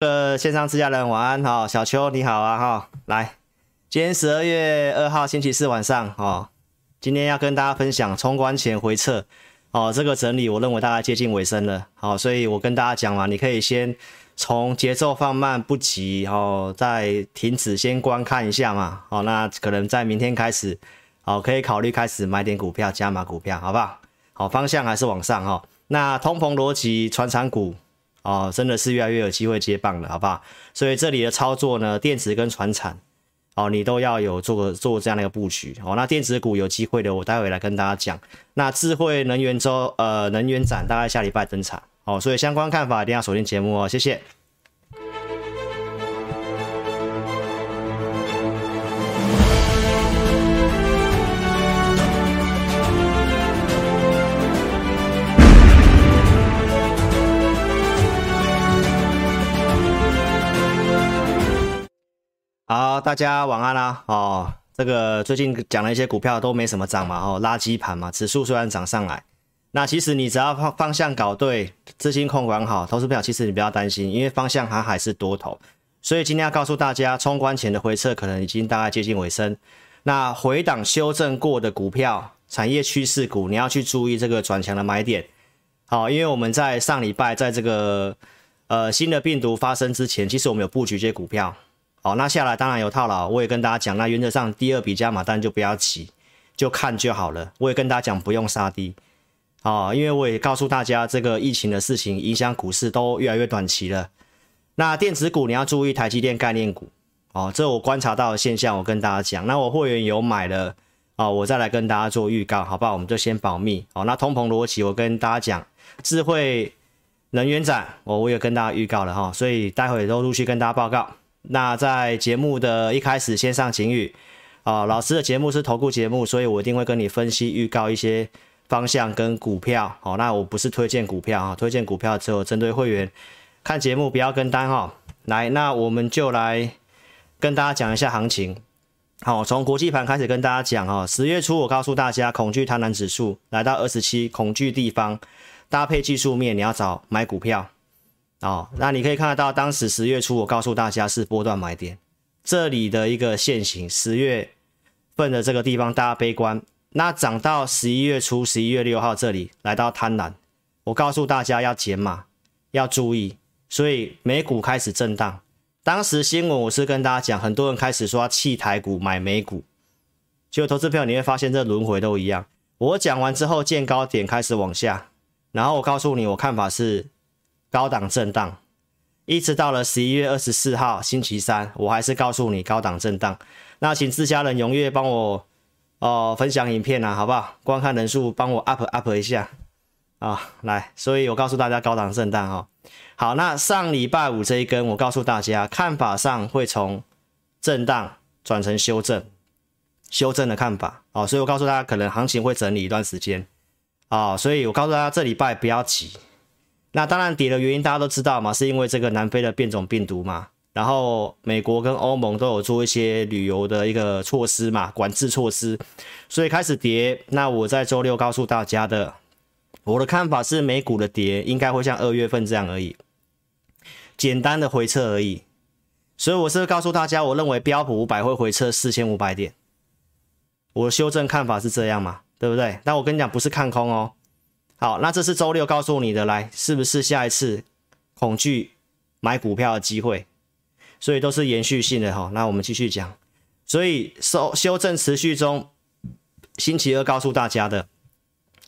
呃，线上自家人晚安哈，小邱你好啊哈，来，今天十二月二号星期四晚上哦，今天要跟大家分享冲关前回撤哦，这个整理我认为大概接近尾声了，好，所以我跟大家讲嘛，你可以先从节奏放慢不急哦，再停止先观看一下嘛，好，那可能在明天开始，好，可以考虑开始买点股票加码股票，好不好？好，方向还是往上哈，那通膨逻辑传产股。哦，真的是越来越有机会接棒了，好不好？所以这里的操作呢，电子跟船产，哦，你都要有做做这样的一个布局。哦，那电子股有机会的，我待会来跟大家讲。那智慧能源周，呃，能源展大概下礼拜登场。哦，所以相关看法一定要锁定节目哦，谢谢。好，大家晚安啦！哦，这个最近讲了一些股票都没什么涨嘛，哦，垃圾盘嘛，指数虽然涨上来，那其实你只要方方向搞对，资金控管好，投资票其实你不要担心，因为方向还还是多头。所以今天要告诉大家，冲关前的回撤可能已经大概接近尾声，那回档修正过的股票，产业趋势股，你要去注意这个转强的买点。好，因为我们在上礼拜在这个呃新的病毒发生之前，其实我们有布局这些股票。好，那下来当然有套牢，我也跟大家讲，那原则上第二笔加码单就不要急，就看就好了。我也跟大家讲不用杀低，哦，因为我也告诉大家这个疫情的事情影响股市都越来越短期了。那电子股你要注意台积电概念股，哦，这我观察到的现象，我跟大家讲。那我会员有买了，哦，我再来跟大家做预告，好不好？我们就先保密。哦，那通膨逻辑我跟大家讲，智慧能源展，我我也跟大家预告了哈，所以待会都陆续跟大家报告。那在节目的一开始先上警语啊，老师的节目是投顾节目，所以我一定会跟你分析预告一些方向跟股票哦。那我不是推荐股票啊，推荐股票只有针对会员看节目不要跟单哈。来，那我们就来跟大家讲一下行情。好，从国际盘开始跟大家讲哈。十月初我告诉大家，恐惧贪婪指数来到二十七，恐惧地方搭配技术面，你要找买股票。哦，那你可以看得到，当时十月初我告诉大家是波段买点，这里的一个线型，十月份的这个地方大家悲观，那涨到十一月初，十一月六号这里来到贪婪，我告诉大家要减码，要注意，所以美股开始震荡。当时新闻我是跟大家讲，很多人开始说要弃台股买美股，结果投资朋友你会发现这轮回都一样。我讲完之后见高点开始往下，然后我告诉你我看法是。高档震荡，一直到了十一月二十四号星期三，我还是告诉你高档震荡。那请自家人踊跃帮我哦、分享影片啊，好不好？观看人数帮我 up up 一下啊，来。所以我告诉大家高档震荡哈、哦。好，那上礼拜五这一根，我告诉大家看法上会从震荡转成修正，修正的看法哦。所以我告诉大家，可能行情会整理一段时间啊、哦。所以我告诉大家，这礼拜不要急。那当然跌的原因大家都知道嘛，是因为这个南非的变种病毒嘛，然后美国跟欧盟都有做一些旅游的一个措施嘛，管制措施，所以开始跌。那我在周六告诉大家的，我的看法是美股的跌应该会像二月份这样而已，简单的回撤而已。所以我是告诉大家，我认为标普五百会回撤四千五百点，我修正看法是这样嘛，对不对？但我跟你讲，不是看空哦。好，那这是周六告诉你的，来，是不是下一次恐惧买股票的机会？所以都是延续性的哈。那我们继续讲，所以收修正持续中，星期二告诉大家的，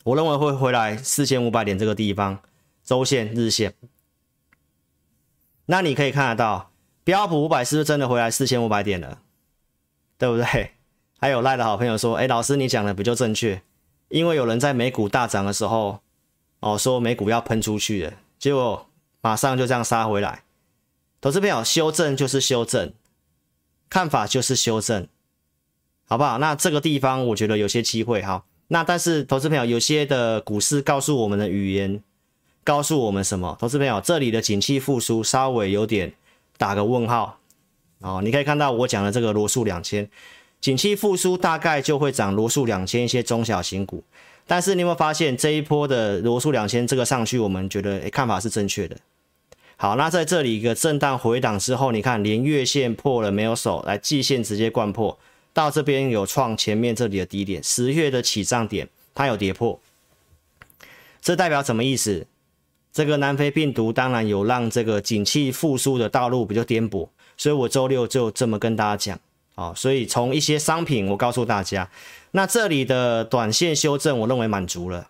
我认为会回来四千五百点这个地方，周线、日线。那你可以看得到，标普五百是不是真的回来四千五百点了？对不对？还有赖的好朋友说，哎，老师你讲的比较正确？因为有人在美股大涨的时候，哦，说美股要喷出去了，结果马上就这样杀回来。投资朋友，修正就是修正，看法就是修正，好不好？那这个地方我觉得有些机会哈。那但是投资朋友，有些的股市告诉我们的语言，告诉我们什么？投资朋友，这里的景气复苏稍微有点打个问号。哦，你可以看到我讲的这个罗素两千。景气复苏大概就会涨罗素两千一些中小型股，但是你有没有发现这一波的罗素两千这个上去，我们觉得诶看法是正确的。好，那在这里一个震荡回档之后，你看连月线破了没有守，来季线直接灌破，到这边有创前面这里的低点，十月的起涨点它有跌破，这代表什么意思？这个南非病毒当然有让这个景气复苏的道路比较颠簸，所以我周六就这么跟大家讲啊。所以从一些商品，我告诉大家，那这里的短线修正，我认为满足了，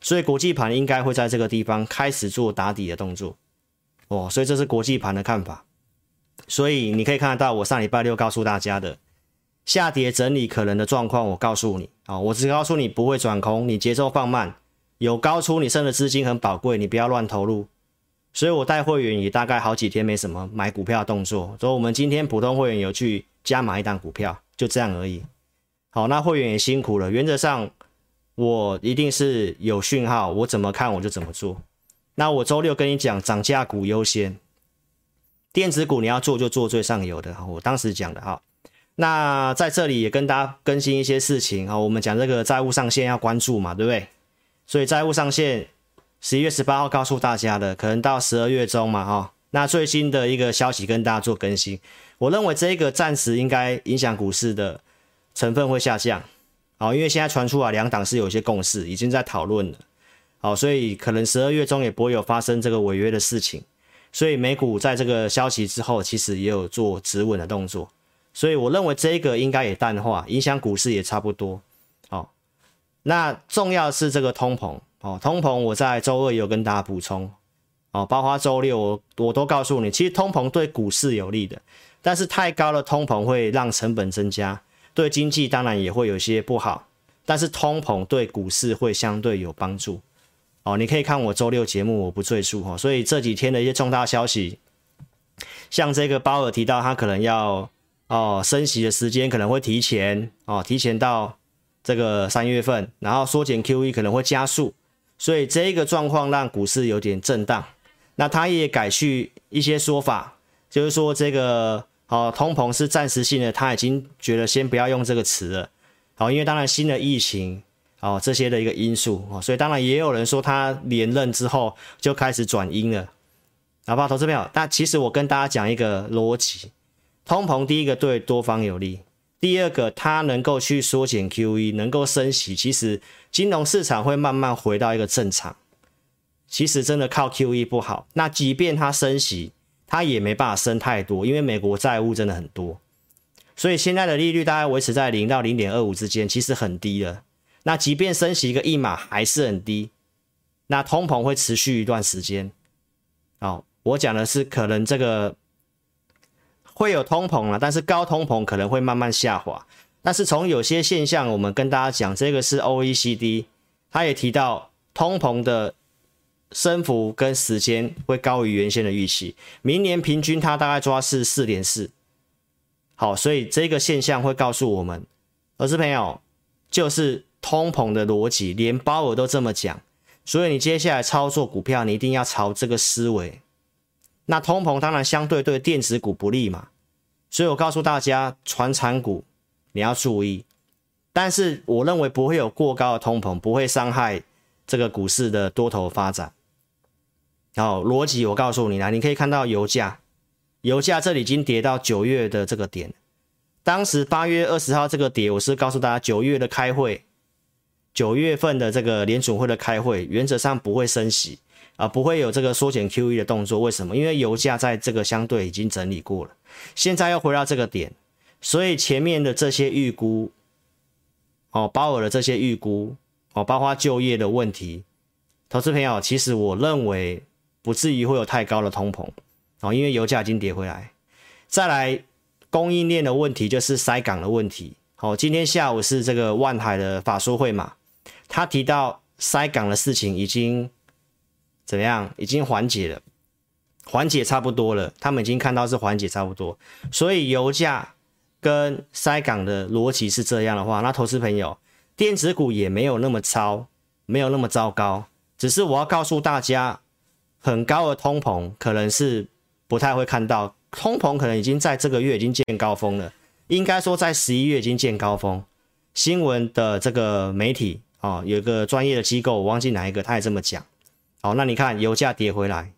所以国际盘应该会在这个地方开始做打底的动作哦。所以这是国际盘的看法。所以你可以看得到，我上礼拜六告诉大家的下跌整理可能的状况，我告诉你啊，我只告诉你不会转空，你节奏放慢。有高出你剩的资金很宝贵，你不要乱投入。所以我带会员也大概好几天没什么买股票的动作，所以我们今天普通会员有去加买一档股票，就这样而已。好，那会员也辛苦了。原则上我一定是有讯号，我怎么看我就怎么做。那我周六跟你讲，涨价股优先，电子股你要做就做最上游的。我当时讲的哈。那在这里也跟大家更新一些事情啊，我们讲这个债务上限要关注嘛，对不对？所以债务上限，十一月十八号告诉大家的，可能到十二月中嘛，哈。那最新的一个消息跟大家做更新，我认为这个暂时应该影响股市的成分会下降，好，因为现在传出来两党是有一些共识，已经在讨论了，好，所以可能十二月中也不会有发生这个违约的事情，所以美股在这个消息之后，其实也有做止稳的动作，所以我认为这个应该也淡化，影响股市也差不多。哦。那重要是这个通膨。哦，通膨我在周二也有跟大家补充。哦，包括周六我我都告诉你，其实通膨对股市有利的，但是太高的通膨会让成本增加，对经济当然也会有些不好，但是通膨对股市会相对有帮助哦。你可以看我周六节目，我不赘述哦。所以这几天的一些重大消息，像这个鲍尔提到他可能要哦升息的时间可能会提前哦，提前到。这个三月份，然后缩减 QE 可能会加速，所以这个状况让股市有点震荡。那他也改去一些说法，就是说这个哦通膨是暂时性的，他已经觉得先不要用这个词了。好，因为当然新的疫情哦这些的一个因素哦，所以当然也有人说他连任之后就开始转阴了，好不好？投资朋友，那其实我跟大家讲一个逻辑，通膨第一个对多方有利。第二个，它能够去缩减 QE，能够升息，其实金融市场会慢慢回到一个正常。其实真的靠 QE 不好，那即便它升息，它也没办法升太多，因为美国债务真的很多，所以现在的利率大概维持在零到零点二五之间，其实很低了。那即便升息一个一码还是很低，那通膨会持续一段时间。好，我讲的是可能这个。会有通膨了，但是高通膨可能会慢慢下滑。但是从有些现象，我们跟大家讲，这个是 OECD，他也提到通膨的升幅跟时间会高于原先的预期。明年平均它大概抓是四点四。好，所以这个现象会告诉我们，儿子朋友，就是通膨的逻辑，连鲍尔都这么讲。所以你接下来操作股票，你一定要朝这个思维。那通膨当然相对对电子股不利嘛，所以我告诉大家，传产股你要注意，但是我认为不会有过高的通膨，不会伤害这个股市的多头发展。好，逻辑我告诉你啦，你可以看到油价，油价这里已经跌到九月的这个点，当时八月二十号这个跌，我是告诉大家九月的开会，九月份的这个联准会的开会，原则上不会升息。啊，不会有这个缩减 QE 的动作，为什么？因为油价在这个相对已经整理过了，现在又回到这个点，所以前面的这些预估，哦，鲍尔的这些预估，哦，包括就业的问题，投资朋友，其实我认为不至于会有太高的通膨，哦，因为油价已经跌回来。再来，供应链的问题就是塞港的问题，哦，今天下午是这个万海的法说会嘛，他提到塞港的事情已经。怎么样？已经缓解了，缓解差不多了。他们已经看到是缓解差不多，所以油价跟塞港的逻辑是这样的话，那投资朋友，电子股也没有那么糟，没有那么糟糕。只是我要告诉大家，很高的通膨可能是不太会看到，通膨可能已经在这个月已经见高峰了。应该说在十一月已经见高峰。新闻的这个媒体啊、哦，有一个专业的机构，我忘记哪一个，他也这么讲。好，那你看油价跌回来，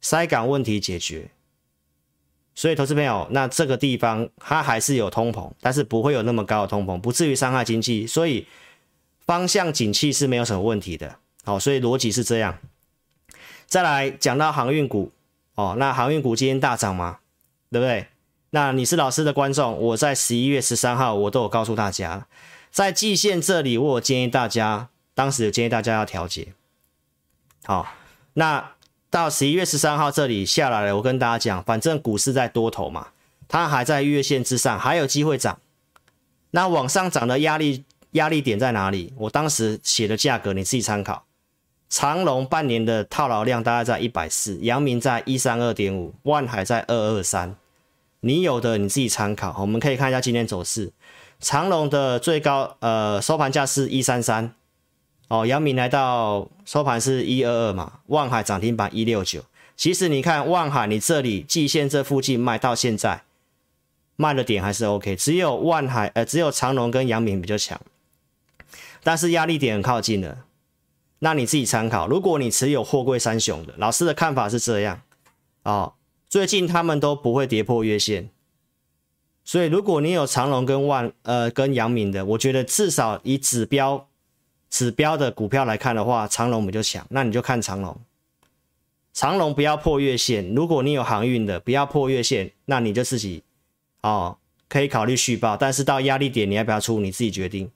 塞港问题解决，所以投资朋友，那这个地方它还是有通膨，但是不会有那么高的通膨，不至于伤害经济，所以方向景气是没有什么问题的。好，所以逻辑是这样。再来讲到航运股，哦，那航运股今天大涨吗？对不对？那你是老师的观众，我在十一月十三号我都有告诉大家，在季线这里，我有建议大家，当时有建议大家要调节。好，那到十一月十三号这里下来了，我跟大家讲，反正股市在多头嘛，它还在月线之上，还有机会涨。那往上涨的压力压力点在哪里？我当时写的价格你自己参考。长隆半年的套牢量大概在一百四，阳明在一三二点五，万海在二二三。你有的你自己参考。我们可以看一下今天走势，长隆的最高呃收盘价是一三三，哦，阳明来到收盘是一二二嘛，万海涨停板一六九。其实你看万海，你这里季线这附近卖到现在卖的点还是 OK，只有万海呃只有长隆跟阳明比较强，但是压力点很靠近了。那你自己参考，如果你持有货柜三雄的，老师的看法是这样，哦，最近他们都不会跌破月线，所以如果你有长隆跟万呃跟阳明的，我觉得至少以指标指标的股票来看的话，长荣比较强，那你就看长隆，长隆不要破月线，如果你有航运的不要破月线，那你就自己哦可以考虑续报，但是到压力点你要不要出，你自己决定。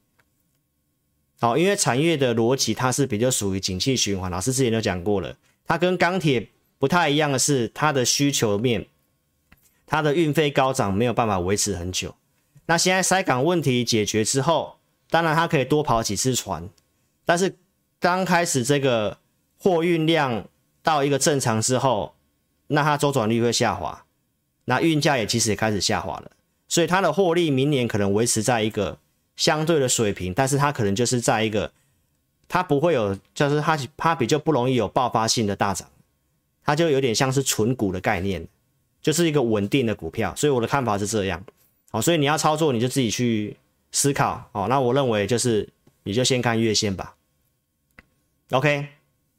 好，因为产业的逻辑它是比较属于景气循环，老师之前就讲过了，它跟钢铁不太一样的是，它的需求面，它的运费高涨没有办法维持很久。那现在塞港问题解决之后，当然它可以多跑几次船，但是刚开始这个货运量到一个正常之后，那它周转率会下滑，那运价也其实也开始下滑了，所以它的获利明年可能维持在一个。相对的水平，但是它可能就是在一个，它不会有，就是它它比较不容易有爆发性的大涨，它就有点像是存股的概念，就是一个稳定的股票，所以我的看法是这样，好，所以你要操作你就自己去思考，哦，那我认为就是你就先看月线吧，OK，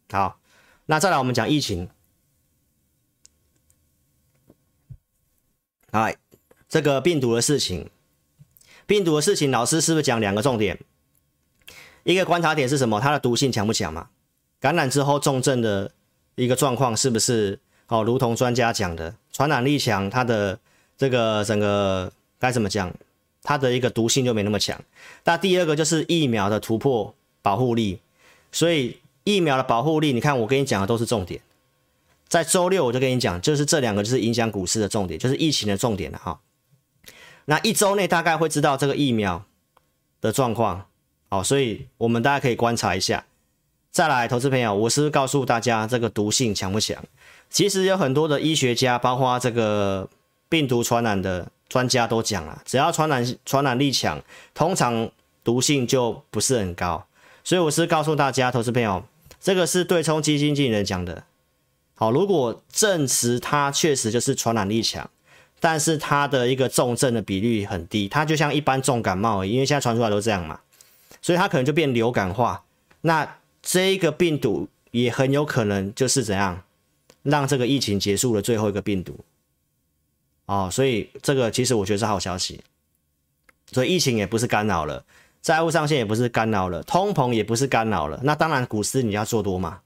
好，那再来我们讲疫情，哎，这个病毒的事情。病毒的事情，老师是不是讲两个重点？一个观察点是什么？它的毒性强不强嘛？感染之后重症的一个状况是不是哦？如同专家讲的，传染力强，它的这个整个该怎么讲？它的一个毒性就没那么强。那第二个就是疫苗的突破保护力，所以疫苗的保护力，你看我跟你讲的都是重点。在周六我就跟你讲，就是这两个就是影响股市的重点，就是疫情的重点了哈。那一周内大概会知道这个疫苗的状况，好，所以我们大家可以观察一下。再来，投资朋友，我是不是告诉大家这个毒性强不强？其实有很多的医学家，包括这个病毒传染的专家都讲了，只要传染传染力强，通常毒性就不是很高。所以我是告诉大家，投资朋友，这个是对冲基金经理人讲的。好，如果证实它确实就是传染力强。但是它的一个重症的比率很低，它就像一般重感冒而已，因为现在传出来都这样嘛，所以它可能就变流感化。那这个病毒也很有可能就是怎样，让这个疫情结束的最后一个病毒。哦，所以这个其实我觉得是好消息。所以疫情也不是干扰了，债务上限也不是干扰了，通膨也不是干扰了。那当然股市你要做多嘛。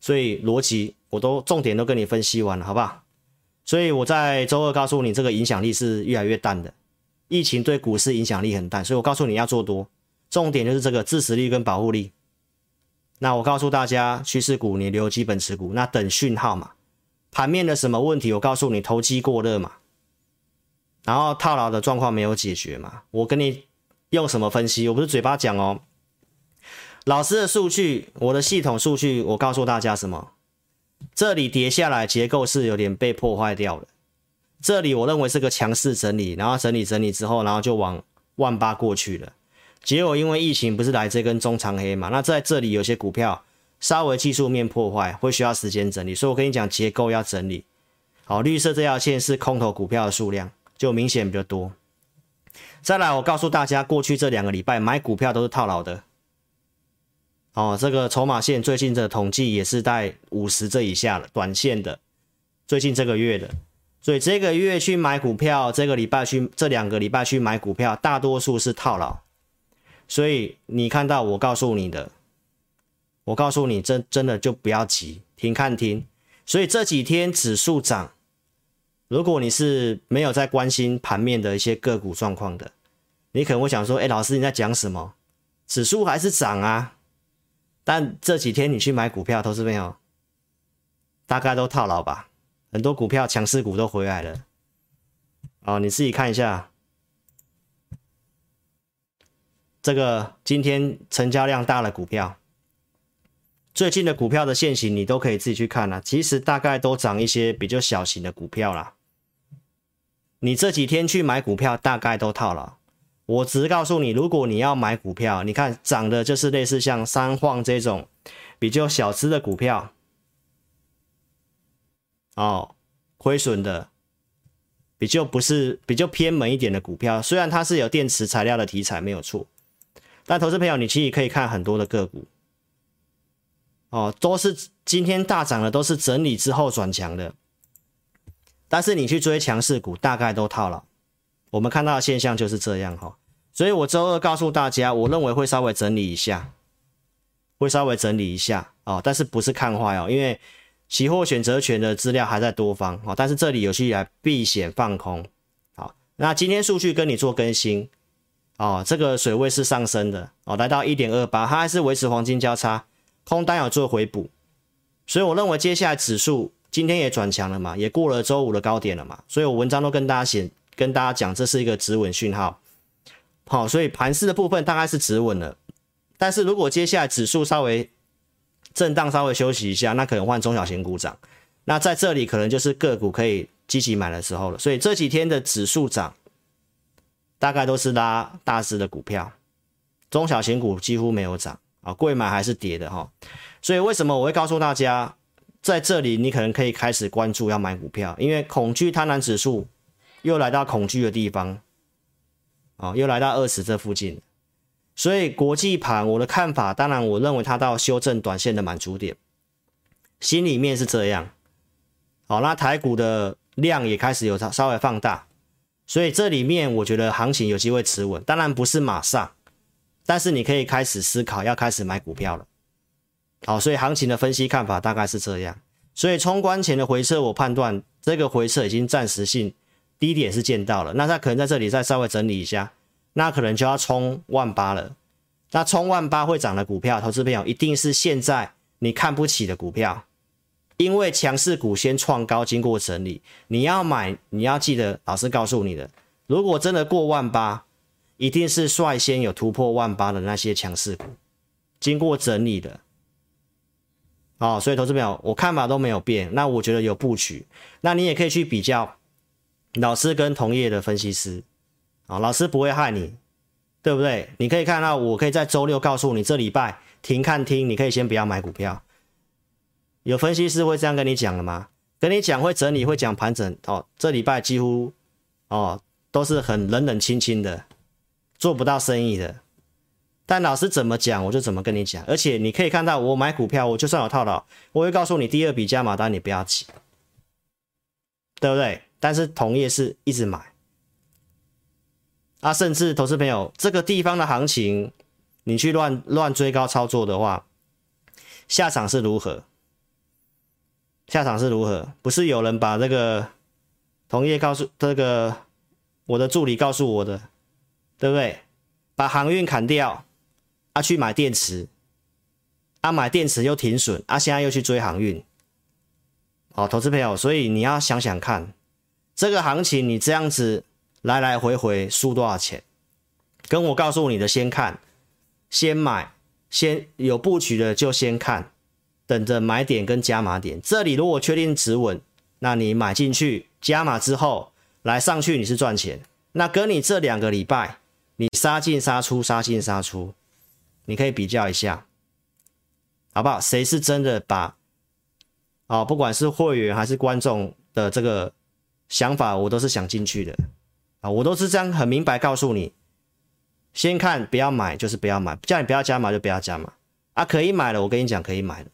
所以逻辑我都重点都跟你分析完了，好不好？所以我在周二告诉你，这个影响力是越来越淡的，疫情对股市影响力很淡，所以我告诉你要做多，重点就是这个支持力跟保护力。那我告诉大家，趋势股你留基本持股，那等讯号嘛。盘面的什么问题？我告诉你，投机过热嘛。然后套牢的状况没有解决嘛。我跟你用什么分析？我不是嘴巴讲哦，老师的数据，我的系统数据，我告诉大家什么？这里跌下来，结构是有点被破坏掉了。这里我认为是个强势整理，然后整理整理之后，然后就往万八过去了。结果因为疫情不是来这根中长黑嘛，那在这里有些股票稍微技术面破坏，会需要时间整理。所以我跟你讲，结构要整理。好，绿色这条线是空头股票的数量，就明显比较多。再来，我告诉大家，过去这两个礼拜买股票都是套牢的。哦，这个筹码线最近的统计也是在五十这以下了，短线的最近这个月的，所以这个月去买股票，这个礼拜去这两个礼拜去买股票，大多数是套牢。所以你看到我告诉你的，我告诉你真真的就不要急，停看听。所以这几天指数涨，如果你是没有在关心盘面的一些个股状况的，你可能会想说：“哎，老师你在讲什么？指数还是涨啊？”但这几天你去买股票，投资朋友大概都套牢吧？很多股票强势股都回来了。哦，你自己看一下，这个今天成交量大的股票。最近的股票的线型，你都可以自己去看啦、啊。其实大概都涨一些比较小型的股票啦。你这几天去买股票，大概都套了。我只是告诉你，如果你要买股票，你看涨的就是类似像三晃这种比较小资的股票，哦，亏损的比较不是比较偏门一点的股票。虽然它是有电池材料的题材没有错，但投资朋友，你其实可以看很多的个股。哦，都是今天大涨的，都是整理之后转强的。但是你去追强势股，大概都套了。我们看到的现象就是这样哈。所以我周二告诉大家，我认为会稍微整理一下，会稍微整理一下哦。但是不是看坏哦，因为期货选择权的资料还在多方哦。但是这里有些来避险放空。好，那今天数据跟你做更新哦，这个水位是上升的哦，来到一点二八，它还是维持黄金交叉。空单有做回补，所以我认为接下来指数今天也转强了嘛，也过了周五的高点了嘛，所以我文章都跟大家写，跟大家讲这是一个止稳讯号。好，所以盘势的部分大概是止稳了，但是如果接下来指数稍微震荡，稍微休息一下，那可能换中小型股涨，那在这里可能就是个股可以积极买的时候了。所以这几天的指数涨，大概都是拉大只的股票，中小型股几乎没有涨。啊，贵买还是跌的哈，所以为什么我会告诉大家，在这里你可能可以开始关注要买股票，因为恐惧贪婪指数又来到恐惧的地方，啊，又来到二十这附近，所以国际盘我的看法，当然我认为它到修正短线的满足点，心里面是这样，好，那台股的量也开始有稍微放大，所以这里面我觉得行情有机会持稳，当然不是马上。但是你可以开始思考，要开始买股票了。好，所以行情的分析看法大概是这样。所以冲关前的回撤，我判断这个回撤已经暂时性低点是见到了。那它可能在这里再稍微整理一下，那可能就要冲万八了。那冲万八会涨的股票，投资朋友一定是现在你看不起的股票，因为强势股先创高，经过整理，你要买，你要记得老师告诉你的，如果真的过万八。一定是率先有突破万八的那些强势股，经过整理的，哦，所以投资朋友，我看法都没有变。那我觉得有布局，那你也可以去比较老师跟同业的分析师，啊，老师不会害你，对不对？你可以看到，我可以在周六告诉你，这礼拜停看听，你可以先不要买股票。有分析师会这样跟你讲的吗？跟你讲会整理，会讲盘整，哦，这礼拜几乎哦都是很冷冷清清的。做不到生意的，但老师怎么讲，我就怎么跟你讲。而且你可以看到，我买股票，我就算有套牢，我会告诉你第二笔加码单，你不要急，对不对？但是同业是一直买，啊，甚至投资朋友，这个地方的行情，你去乱乱追高操作的话，下场是如何？下场是如何？不是有人把这个同业告诉这个我的助理告诉我的。对不对？把航运砍掉，啊，去买电池，啊，买电池又停损，啊，现在又去追航运，好，投资朋友，所以你要想想看，这个行情你这样子来来回回输多少钱？跟我告诉你的，先看，先买，先有布局的就先看，等着买点跟加码点。这里如果确定止稳，那你买进去加码之后来上去，你是赚钱。那跟你这两个礼拜。你杀进杀出，杀进杀出，你可以比较一下，好不好？谁是真的把哦，不管是会员还是观众的这个想法，我都是想进去的啊，我都是这样很明白告诉你，先看不要买就是不要买，叫你不要加码就不要加码啊，可以买了，我跟你讲可以买了，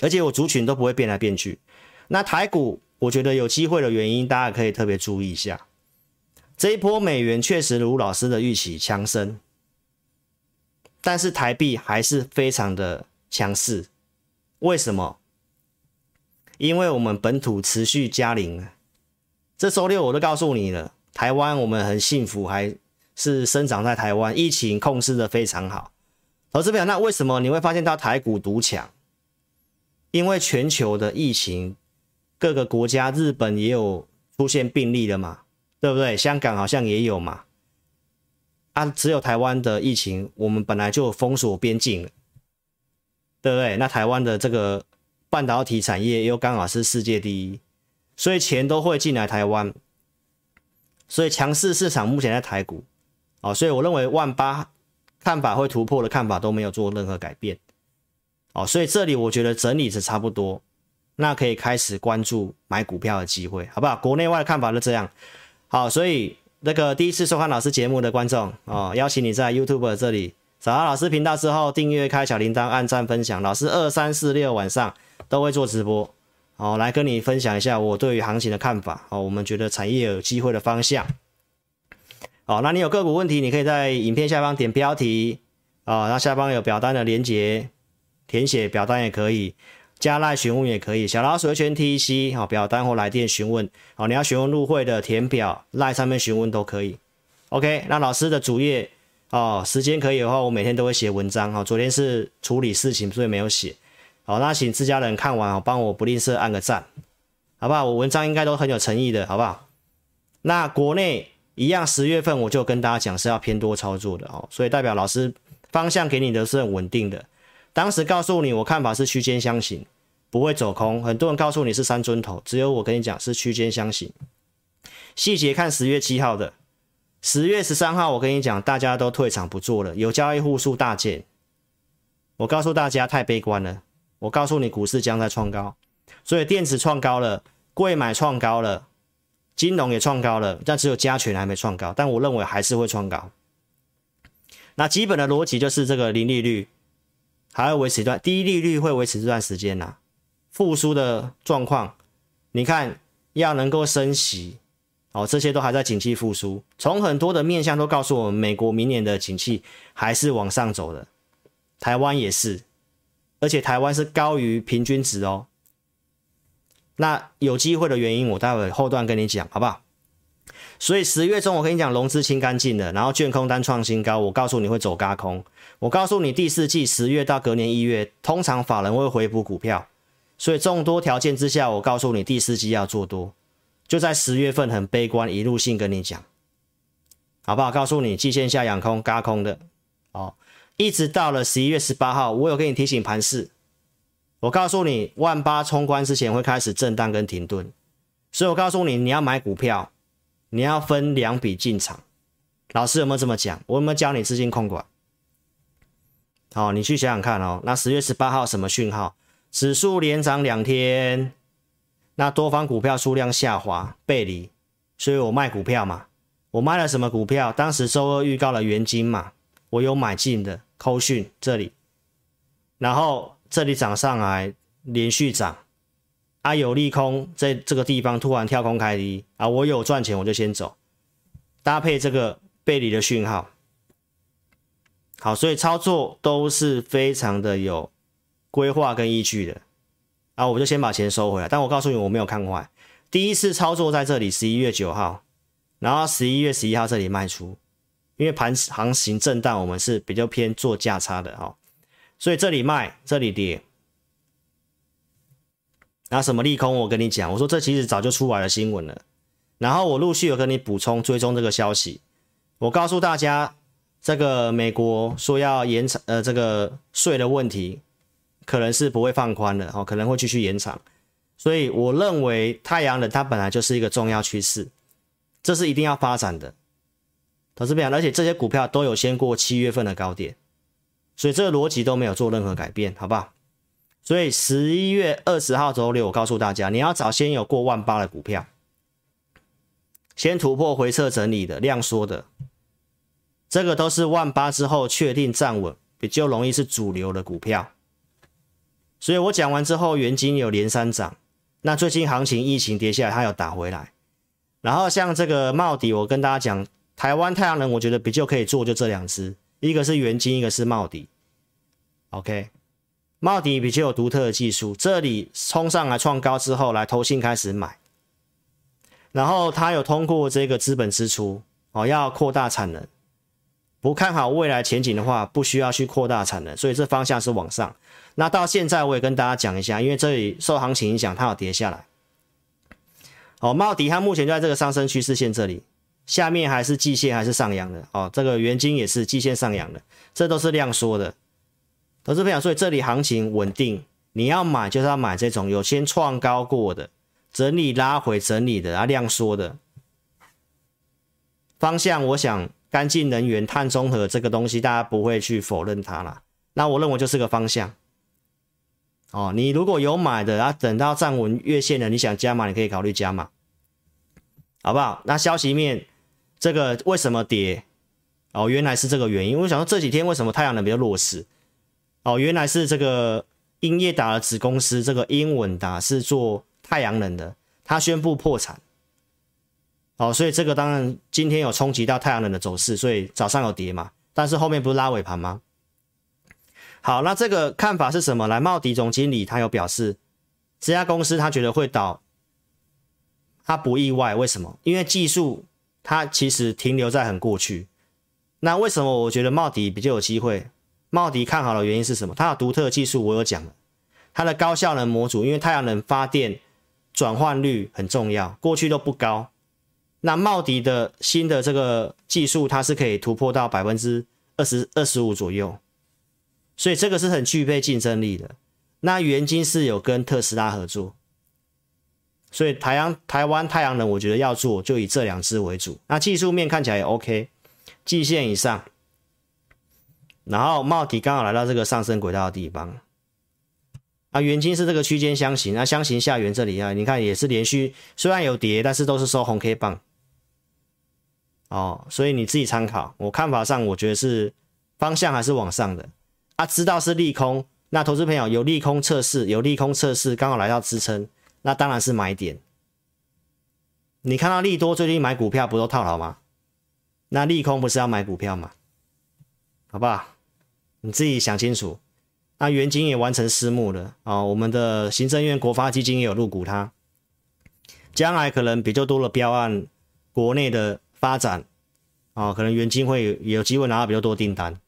而且我族群都不会变来变去，那台股我觉得有机会的原因，大家可以特别注意一下。这一波美元确实如老师的预期强升，但是台币还是非常的强势。为什么？因为我们本土持续加零。这周六我都告诉你了，台湾我们很幸福，还是生长在台湾，疫情控制的非常好。投资朋友，那为什么你会发现到台股独强？因为全球的疫情，各个国家，日本也有出现病例了嘛，对不对？香港好像也有嘛。啊，只有台湾的疫情，我们本来就封锁边境，对不对？那台湾的这个半导体产业又刚好是世界第一，所以钱都会进来台湾，所以强势市场目前在台股，哦，所以我认为万八。看法会突破的看法都没有做任何改变，哦，所以这里我觉得整理是差不多，那可以开始关注买股票的机会，好不好？国内外的看法都这样，好，所以那个第一次收看老师节目的观众哦，邀请你在 YouTube 这里找到老师频道之后订阅、开小铃铛、按赞、分享，老师二三四六晚上都会做直播，哦，来跟你分享一下我对于行情的看法，哦，我们觉得产业有机会的方向。哦，那你有个股问题，你可以在影片下方点标题，啊，那下方有表单的连接，填写表单也可以，加赖询问也可以，小老鼠全 T C，哦，表单或来电询问，哦，你要询问入会的填表，赖上面询问都可以。OK，那老师的主页，哦，时间可以的话，我每天都会写文章，哈，昨天是处理事情，所以没有写，好，那请自家人看完，哦，帮我不吝啬按个赞，好不好？我文章应该都很有诚意的，好不好？那国内。一样，十月份我就跟大家讲是要偏多操作的哦，所以代表老师方向给你的是很稳定的。当时告诉你，我看法是区间箱型，不会走空。很多人告诉你是三尊头，只有我跟你讲是区间箱型。细节看十月七号的，十月十三号我跟你讲，大家都退场不做了，有交易户数大减。我告诉大家太悲观了，我告诉你股市将在创高，所以电子创高了，柜买创高了。金融也创高了，但只有加权还没创高，但我认为还是会创高。那基本的逻辑就是这个零利率还要维持一段，低利率会维持这段时间呐、复苏的状况，你看要能够升息哦，这些都还在景气复苏。从很多的面向都告诉我们，美国明年的景气还是往上走的，台湾也是，而且台湾是高于平均值哦。那有机会的原因，我待会后段跟你讲，好不好？所以十月中我跟你讲，融资清干净了，然后券空单创新高，我告诉你会走轧空。我告诉你第四季十月到隔年一月，通常法人会回补股票，所以众多条件之下，我告诉你第四季要做多，就在十月份很悲观，一路性跟你讲，好不好？告诉你季线下养空轧空的，哦，一直到了十一月十八号，我有跟你提醒盘势。我告诉你，万八冲关之前会开始震荡跟停顿，所以我告诉你，你要买股票，你要分两笔进场。老师有没有这么讲？我有没有教你资金控管？好，你去想想看哦。那十月十八号什么讯号？指数连涨两天，那多方股票数量下滑背离，所以我卖股票嘛。我卖了什么股票？当时周二预告了元金嘛，我有买进的扣讯这里，然后。这里涨上来，连续涨，啊有利空，在这个地方突然跳空开低。啊，我有赚钱我就先走，搭配这个背离的讯号，好，所以操作都是非常的有规划跟依据的，啊，我就先把钱收回来，但我告诉你我没有看坏，第一次操作在这里十一月九号，然后十一月十一号这里卖出，因为盘行情震荡，我们是比较偏做价差的哈。所以这里卖，这里跌，那什么利空？我跟你讲，我说这其实早就出来了新闻了。然后我陆续有跟你补充追踪这个消息。我告诉大家，这个美国说要延长，呃，这个税的问题可能是不会放宽的哦，可能会继续延长。所以我认为太阳能它本来就是一个重要趋势，这是一定要发展的。投资票，而且这些股票都有先过七月份的高点。所以这个逻辑都没有做任何改变，好不好？所以十一月二十号周六，我告诉大家，你要找先有过万八的股票，先突破回撤整理的量缩的，这个都是万八之后确定站稳，比较容易是主流的股票。所以我讲完之后，元金有连三涨，那最近行情疫情跌下来，它有打回来。然后像这个茂迪，我跟大家讲，台湾太阳能，我觉得比较可以做就这两只，一个是元晶，一个是茂迪。OK，茂迪比较有独特的技术，这里冲上来创高之后，来投信开始买，然后它有通过这个资本支出哦，要扩大产能。不看好未来前景的话，不需要去扩大产能，所以这方向是往上。那到现在我也跟大家讲一下，因为这里受行情影响，它有跌下来。哦，茂迪它目前就在这个上升趋势线这里，下面还是季线还是上扬的。哦，这个元晶也是季线上扬的，这都是量缩的。投资朋友，所以这里行情稳定，你要买就是要买这种有先创高过的，整理拉回整理的啊，量缩的方向，我想。干净能源、碳中和这个东西，大家不会去否认它啦。那我认为就是个方向。哦，你如果有买的，啊，等到站稳月线了，你想加码，你可以考虑加码，好不好？那消息面，这个为什么跌？哦，原来是这个原因。我想说这几天为什么太阳能比较弱势？哦，原来是这个英业达的子公司，这个英稳达是做太阳能的，它宣布破产。哦，所以这个当然今天有冲击到太阳能的走势，所以早上有跌嘛，但是后面不是拉尾盘吗？好，那这个看法是什么？来，茂迪总经理他有表示，这家公司他觉得会倒，他不意外，为什么？因为技术它其实停留在很过去。那为什么我觉得茂迪比较有机会？茂迪看好的原因是什么？它有独特的技术，我有讲，它的高效能模组，因为太阳能发电转换率很重要，过去都不高。那茂迪的新的这个技术，它是可以突破到百分之二十二十五左右，所以这个是很具备竞争力的。那元晶是有跟特斯拉合作，所以台阳台湾太阳能，我觉得要做就以这两支为主。那技术面看起来也 OK，季线以上，然后帽底刚好来到这个上升轨道的地方。啊，元晶是这个区间箱型，那箱型下缘这里啊，你看也是连续，虽然有跌，但是都是收红 K 棒。哦，所以你自己参考。我看法上，我觉得是方向还是往上的啊。知道是利空，那投资朋友有利空测试，有利空测试刚好来到支撑，那当然是买点。你看到利多最近买股票不都套牢吗？那利空不是要买股票吗？好不好？你自己想清楚。那元晶也完成私募了啊，哦，我们的行政院国发基金也有入股它，将来可能比较多的标案，国内的。发展啊、哦，可能元晶会有，有机会拿到比较多订单。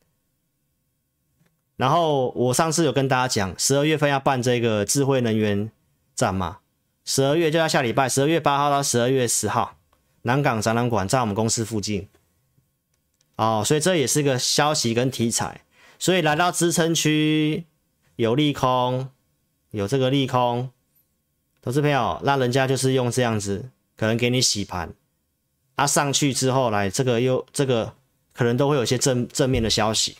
然后我上次有跟大家讲，十二月份要办这个智慧能源展嘛，十二月就要下礼拜，十二月八号到十二月十号，南港展览馆在我们公司附近。哦，所以这也是个消息跟题材。所以来到支撑区有利空，有这个利空，投资朋友，那人家就是用这样子，可能给你洗盘。啊、上去之后来，这个又这个可能都会有些正正面的消息，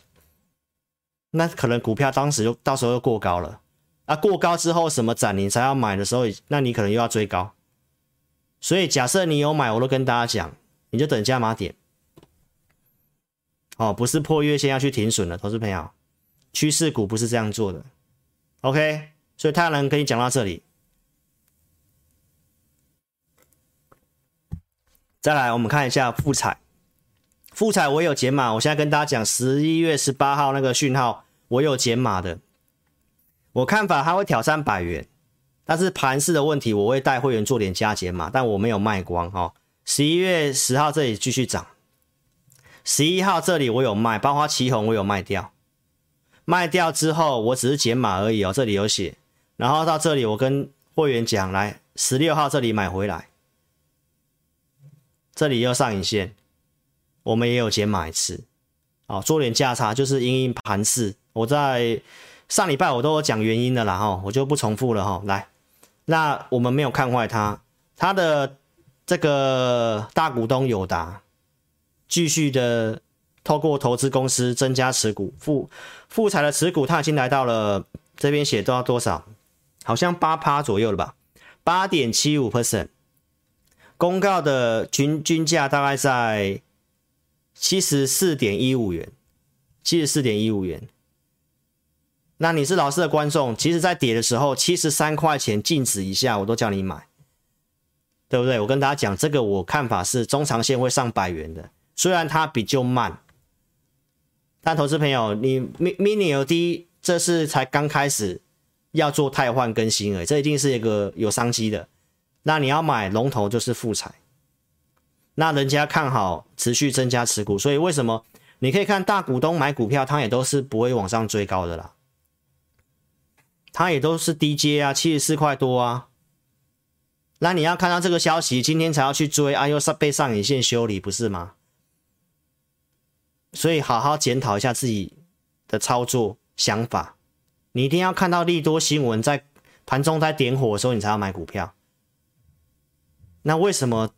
那可能股票当时就到时候又过高了啊，过高之后什么涨你才要买的时候，那你可能又要追高，所以假设你有买，我都跟大家讲，你就等加码点，哦，不是破月线要去停损的，投资朋友，趋势股不是这样做的，OK，所以太阳能跟你讲到这里。再来，我们看一下富采。富采我有减码，我现在跟大家讲，十一月十八号那个讯号我有减码的。我看法它会挑战百元，但是盘势的问题，我会带会员做点加减码，但我没有卖光哦。十一月十号这里继续涨，十一号这里我有卖，包括旗红我有卖掉，卖掉之后我只是减码而已哦，这里有写。然后到这里我跟会员讲，来十六号这里买回来。这里又上影线，我们也有减码一次，好，做点价差，就是因应盘势。我在上礼拜我都有讲原因的啦，哈，我就不重复了哈。来，那我们没有看坏它，它的这个大股东友达继续的透过投资公司增加持股，富富采的持股，它已经来到了这边写到多少？好像八趴左右了吧，八点七五 percent。公告的均均价大概在七十四点一五元，七十四点一五元。那你是老师的观众，其实在跌的时候，七十三块钱静止一下，我都叫你买，对不对？我跟大家讲，这个我看法是中长线会上百元的，虽然它比较慢，但投资朋友，你 mini LED 这是才刚开始要做汰换更新而已，这一定是一个有商机的。那你要买龙头就是富彩，那人家看好持续增加持股，所以为什么你可以看大股东买股票，他也都是不会往上追高的啦。它也都是低阶啊，七十四块多啊。那你要看到这个消息，今天才要去追，啊又上被上影线修理，不是吗？所以好好检讨一下自己的操作想法。你一定要看到利多新闻在盘中在点火的时候，你才要买股票。那为什么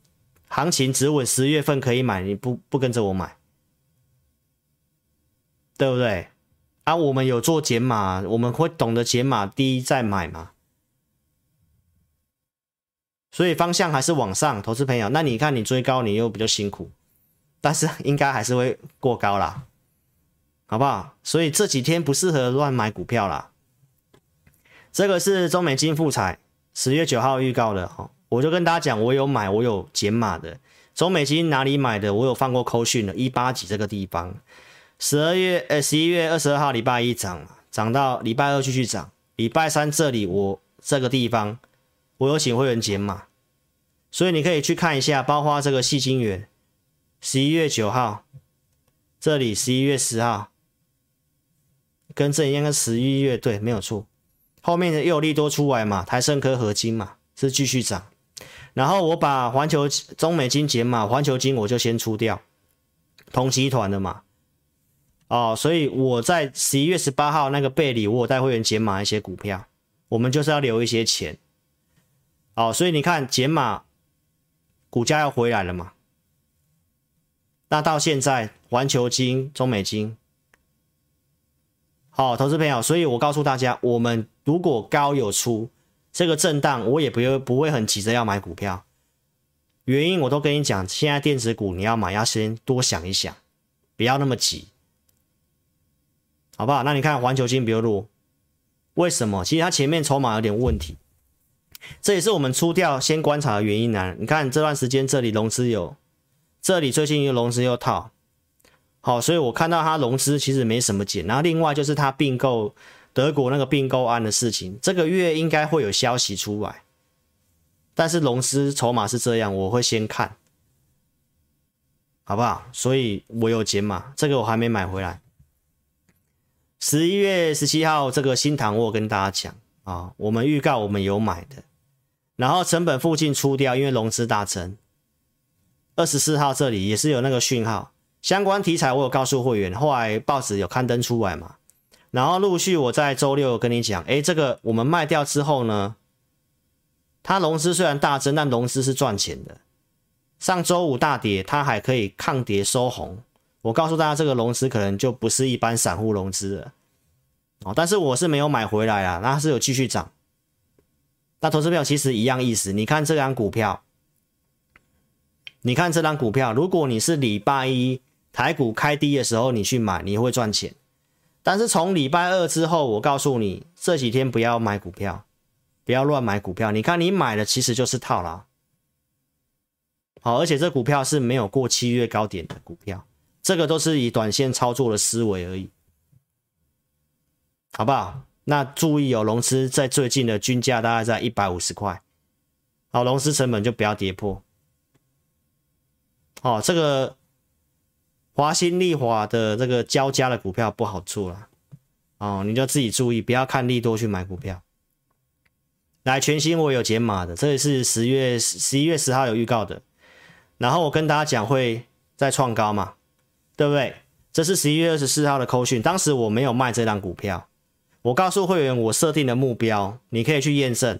行情只稳十月份可以买，你不不跟着我买？对不对？啊，我们有做减码，我们会懂得减码低再买嘛，所以方向还是往上，投资朋友。那你看你追高，你又比较辛苦，但是应该还是会过高啦，好不好？所以这几天不适合乱买股票啦。这个是中美金复彩十月九号预告的哈，我就跟大家讲，我有买，我有减码的。中美金哪里买的？我有放过扣讯的，一八几这个地方。十二月呃十一月二十二号礼拜一涨，涨到礼拜二继续涨，礼拜三这里我这个地方我有请会员减码，所以你可以去看一下，包括这个细金元，十一月九号这里十一月十号跟这一样，跟十一月对没有错，后面的又有利多出来嘛，台盛科合金嘛是继续涨，然后我把环球中美金减码，环球金我就先出掉，同集团的嘛。哦，所以我在十一月十八号那个背离，我有带会员减码一些股票，我们就是要留一些钱。哦，所以你看减码，股价要回来了嘛？那到现在，环球金、中美金，好，投资朋友，所以我告诉大家，我们如果高有出这个震荡，我也不会不会很急着要买股票。原因我都跟你讲，现在电子股你要买，要先多想一想，不要那么急。好不好？那你看环球金比较弱，为什么？其实它前面筹码有点问题，这也是我们出掉先观察的原因呢。你看这段时间这里融资有，这里最近又融资又套，好，所以我看到它融资其实没什么减。然后另外就是它并购德国那个并购案的事情，这个月应该会有消息出来，但是融资筹码是这样，我会先看，好不好？所以我有减码，这个我还没买回来。十一月十七号，这个新塘我跟大家讲啊，我们预告我们有买的，然后成本附近出掉，因为融资大增。二十四号这里也是有那个讯号，相关题材我有告诉会员，后来报纸有刊登出来嘛，然后陆续我在周六跟你讲，诶，这个我们卖掉之后呢，它融资虽然大增，但融资是赚钱的。上周五大跌，它还可以抗跌收红。我告诉大家，这个融资可能就不是一般散户融资了，哦，但是我是没有买回来啊，那是有继续涨。那投资票其实一样意思，你看这张股票，你看这张股票，如果你是礼拜一台股开低的时候你去买，你会赚钱。但是从礼拜二之后，我告诉你这几天不要买股票，不要乱买股票。你看你买的其实就是套牢，好，而且这股票是没有过七月高点的股票。这个都是以短线操作的思维而已，好不好？那注意有融资在最近的均价大概在一百五十块，好，融资成本就不要跌破。哦，这个华新丽华的这个交加的股票不好做了，哦，你就自己注意，不要看利多去买股票。来，全新我有解码的，这也是十月十一月十号有预告的，然后我跟大家讲会再创高嘛。对不对？这是十一月二十四号的扣讯，当时我没有卖这档股票，我告诉会员我设定的目标，你可以去验证。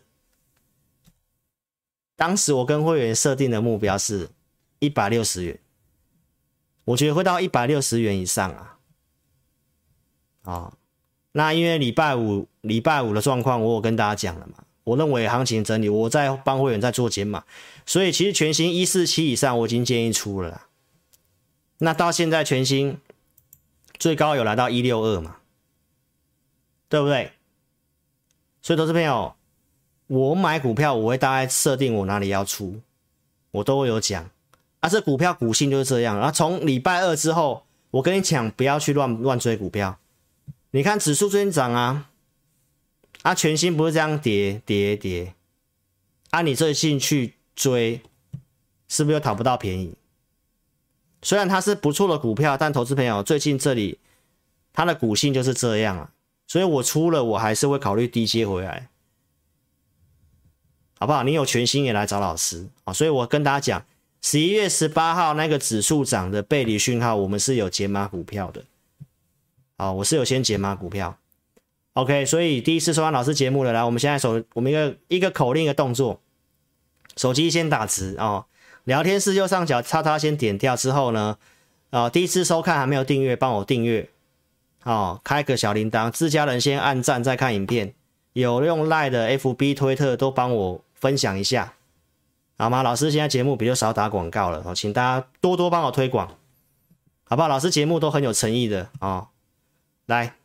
当时我跟会员设定的目标是一百六十元，我觉得会到一百六十元以上啊。啊、那因为礼拜五礼拜五的状况，我有跟大家讲了嘛，我认为行情整理，我在帮会员在做减码，所以其实全新一四七以上，我已经建议出了。那到现在全新最高有来到一六二嘛，对不对？所以投资朋友，我买股票我会大概设定我哪里要出，我都会有讲。啊，这股票股性就是这样。然后从礼拜二之后，我跟你讲，不要去乱乱追股票。你看指数最近涨啊，啊，全新不是这样跌跌跌，啊，你最近去追，是不是又讨不到便宜？虽然它是不错的股票，但投资朋友最近这里它的股性就是这样啊，所以我出了我还是会考虑低接回来，好不好？你有全新也来找老师。啊，所以我跟大家讲，十一月十八号那个指数涨的背离讯号，我们是有解码股票的。好，我是有先解码股票，OK，所以第一次收看老师节目的，来，我们现在手，我们一个一个口令一个动作，手机先打直哦，聊天室右上角叉叉先点掉之后呢，啊、第一次收看还没有订阅，帮我订阅，哦，开个小铃铛，自家人先按赞再看影片，有用 Line 的 FB 推特都帮我分享一下，好吗？老师现在节目比较少打广告了，哦，请大家多多帮我推广，好不好？老师节目都很有诚意的啊。哦来，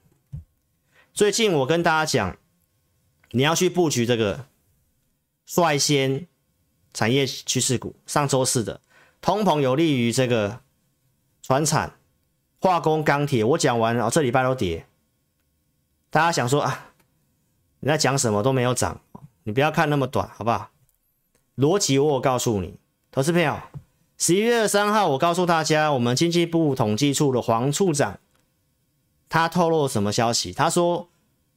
最近我跟大家讲，你要去布局这个率先产业趋势股。上周四的通膨有利于这个船产、化工、钢铁。我讲完，哦，这礼拜都跌。大家想说啊，你在讲什么都没有涨，你不要看那么短，好不好？逻辑我有告诉你，投资朋友，十一月三号我告诉大家，我们经济部统计处的黄处长。他透露什么消息？他说，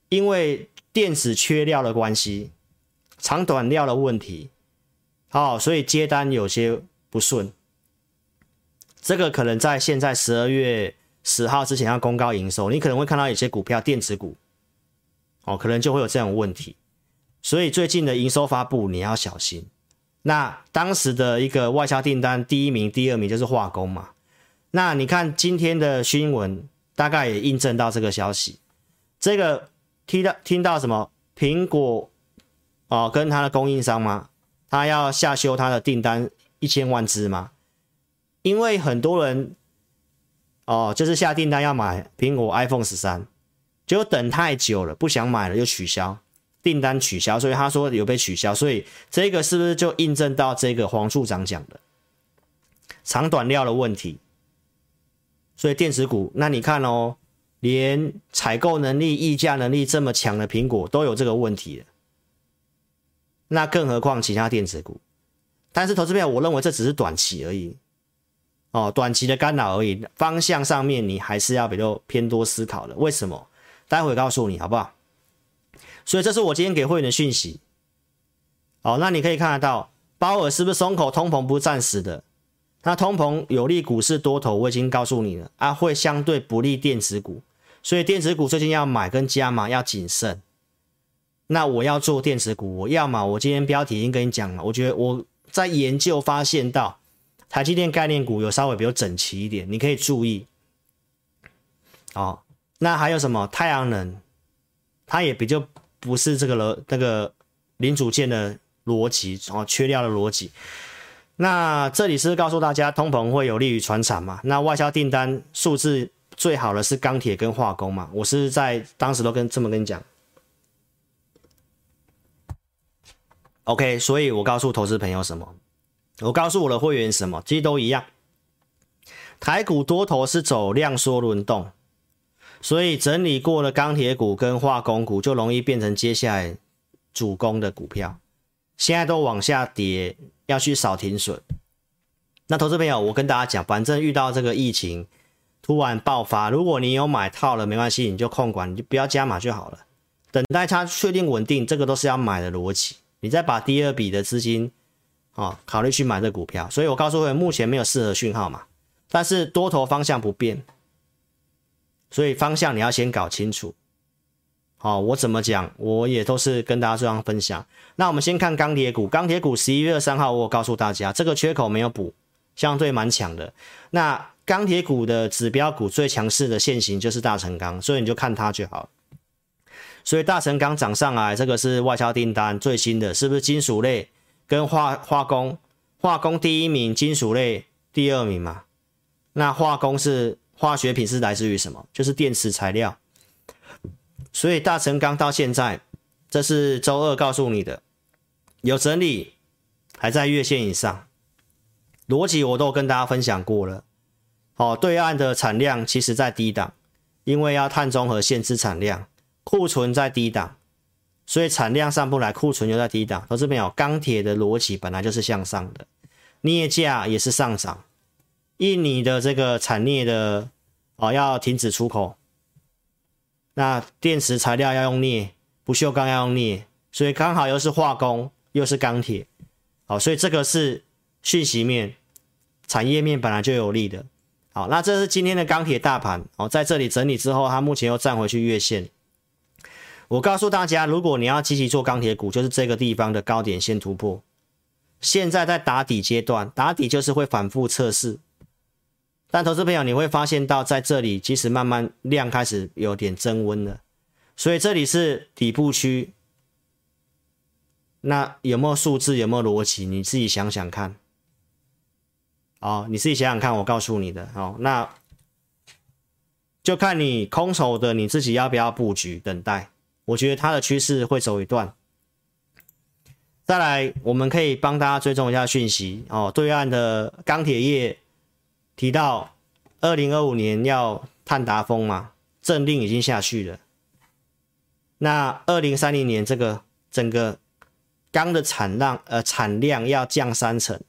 因为电子缺料的关系，长短料的问题，好、哦，所以接单有些不顺。这个可能在现在十二月十号之前要公告营收，你可能会看到有些股票电子股，哦，可能就会有这种问题。所以最近的营收发布你要小心。那当时的一个外销订单第一名、第二名就是化工嘛。那你看今天的新闻。大概也印证到这个消息，这个听到听到什么？苹果哦，跟它的供应商吗？他要下修他的订单一千万只吗？因为很多人哦，就是下订单要买苹果 iPhone 十三，结果等太久了，不想买了，又取消订单取消，所以他说有被取消，所以这个是不是就印证到这个黄处长讲的长短料的问题？所以电子股，那你看哦，连采购能力、议价能力这么强的苹果都有这个问题了，那更何况其他电子股？但是投资票，我认为这只是短期而已，哦，短期的干扰而已。方向上面你还是要比较偏多思考的。为什么？待会告诉你好不好？所以这是我今天给会员的讯息。哦，那你可以看得到，鲍尔是不是松口？通膨不是暂时的。那通膨有利股市多头，我已经告诉你了啊，会相对不利电子股，所以电子股最近要买跟加码要谨慎。那我要做电子股，我要嘛，我今天标题已经跟你讲了，我觉得我在研究发现到台积电概念股有稍微比较整齐一点，你可以注意。哦，那还有什么太阳能？它也比较不是这个了那个零组件的逻辑哦，缺料的逻辑。那这里是告诉大家，通膨会有利于传产嘛？那外销订单数字最好的是钢铁跟化工嘛？我是在当时都跟这么跟你讲。OK，所以我告诉投资朋友什么？我告诉我的会员什么？其实都一样。台股多头是走量缩轮动，所以整理过的钢铁股跟化工股就容易变成接下来主攻的股票。现在都往下跌，要去扫停损。那投资朋友，我跟大家讲，反正遇到这个疫情突然爆发，如果你有买套了，没关系，你就控管，你就不要加码就好了。等待它确定稳定，这个都是要买的逻辑。你再把第二笔的资金啊、哦，考虑去买这股票。所以我告诉各位，目前没有适合讯号嘛，但是多头方向不变，所以方向你要先搞清楚。好，我怎么讲，我也都是跟大家这样分享。那我们先看钢铁股，钢铁股十一月三号，我告诉大家，这个缺口没有补，相对蛮强的。那钢铁股的指标股最强势的线型就是大成钢，所以你就看它就好。所以大成钢涨上来，这个是外销订单最新的，是不是金属类跟化化工？化工第一名，金属类第二名嘛？那化工是化学品是来自于什么？就是电池材料。所以大成钢到现在，这是周二告诉你的，有整理，还在月线以上，逻辑我都跟大家分享过了。哦，对岸的产量其实在低档，因为要碳中和限制产量，库存在低档，所以产量上不来，库存又在低档。投资朋友，钢铁的逻辑本来就是向上的，镍价也是上涨，印尼的这个产镍的哦要停止出口。那电池材料要用镍，不锈钢要用镍，所以刚好又是化工又是钢铁，好，所以这个是讯息面，产业面本来就有利的。好，那这是今天的钢铁大盘哦，在这里整理之后，它目前又站回去月线。我告诉大家，如果你要积极做钢铁股，就是这个地方的高点先突破。现在在打底阶段，打底就是会反复测试。但投资朋友，你会发现到在这里，其实慢慢量开始有点增温了，所以这里是底部区。那有没有数字？有没有逻辑？你自己想想看。哦，你自己想想看，我告诉你的。哦，那就看你空手的你自己要不要布局等待。我觉得它的趋势会走一段。再来，我们可以帮大家追踪一下讯息。哦，对岸的钢铁业。提到二零二五年要碳达峰嘛，政令已经下去了。那二零三零年这个整个钢的产量呃产量要降三成，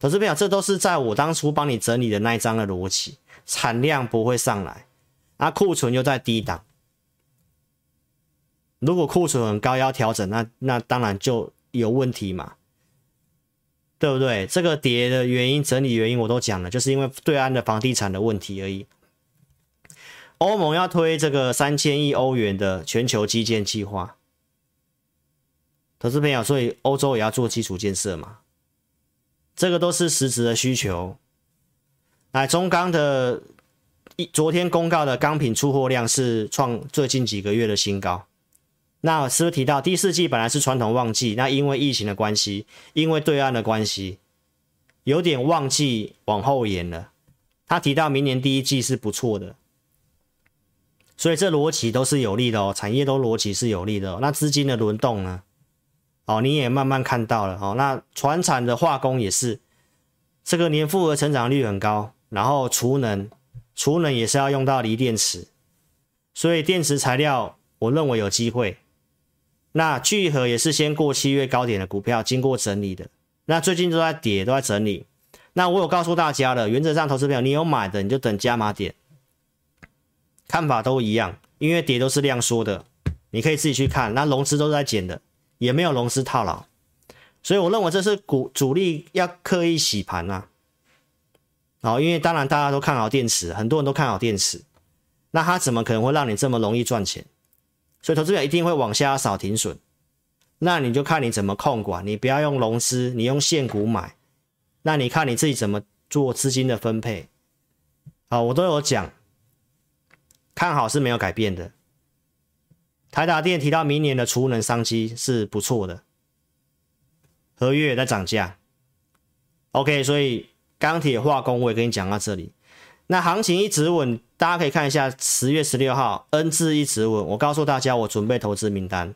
投资朋友，这都是在我当初帮你整理的那一张的逻辑，产量不会上来，那库存又在低档。如果库存很高要调整，那那当然就有问题嘛。对不对？这个跌的原因、整理原因我都讲了，就是因为对岸的房地产的问题而已。欧盟要推这个三千亿欧元的全球基建计划，投资朋友，所以欧洲也要做基础建设嘛，这个都是实质的需求。来，中钢的一昨天公告的钢品出货量是创最近几个月的新高。那是不是提到第四季本来是传统旺季？那因为疫情的关系，因为对岸的关系，有点旺季往后延了。他提到明年第一季是不错的，所以这逻辑都是有利的哦，产业都逻辑是有利的哦。那资金的轮动呢？哦，你也慢慢看到了哦。那船产的化工也是，这个年复合成长率很高，然后储能，储能也是要用到锂电池，所以电池材料我认为有机会。那聚合也是先过七月高点的股票，经过整理的。那最近都在跌，都在整理。那我有告诉大家了，原则上投资票你有买的，你就等加码点。看法都一样，因为跌都是量缩的，你可以自己去看。那融资都是在减的，也没有融资套牢，所以我认为这是股主力要刻意洗盘啊。好，因为当然大家都看好电池，很多人都看好电池，那它怎么可能会让你这么容易赚钱？所以投资者一定会往下扫停损，那你就看你怎么控管，你不要用融资，你用现股买，那你看你自己怎么做资金的分配。好，我都有讲，看好是没有改变的。台达电提到明年的储能商机是不错的，合约也在涨价。OK，所以钢铁化工我也跟你讲到这里。那行情一直稳，大家可以看一下十月十六号 N 字一直稳。我告诉大家，我准备投资名单。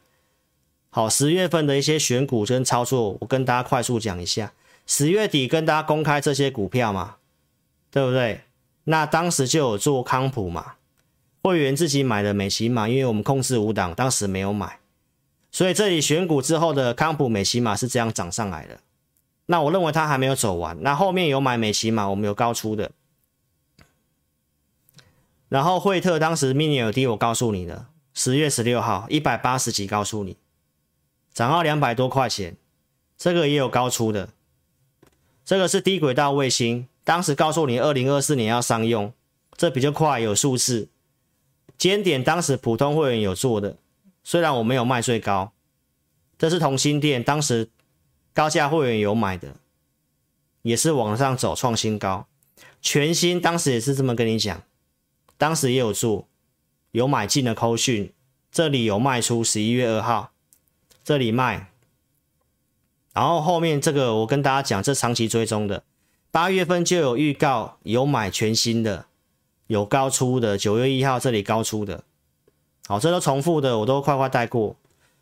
好，十月份的一些选股跟操作，我跟大家快速讲一下。十月底跟大家公开这些股票嘛，对不对？那当时就有做康普嘛，会员自己买的美琪玛，因为我们控制五档，当时没有买，所以这里选股之后的康普美琪玛是这样涨上来的。那我认为它还没有走完，那后面有买美琪玛，我们有高出的。然后惠特当时 mini LED，我告诉你的，十月十六号一百八十几，告诉你。涨到两百多块钱，这个也有高出的，这个是低轨道卫星，当时告诉你二零二四年要商用，这比较快，有数字。尖点当时普通会员有做的，虽然我没有卖最高，这是同心店，当时高价会员有买的，也是往上走创新高，全新当时也是这么跟你讲。当时也有做，有买进的扣讯，这里有卖出，十一月二号，这里卖，然后后面这个我跟大家讲，这长期追踪的，八月份就有预告，有买全新的，有高出的，九月一号这里高出的，好，这都重复的，我都快快带过。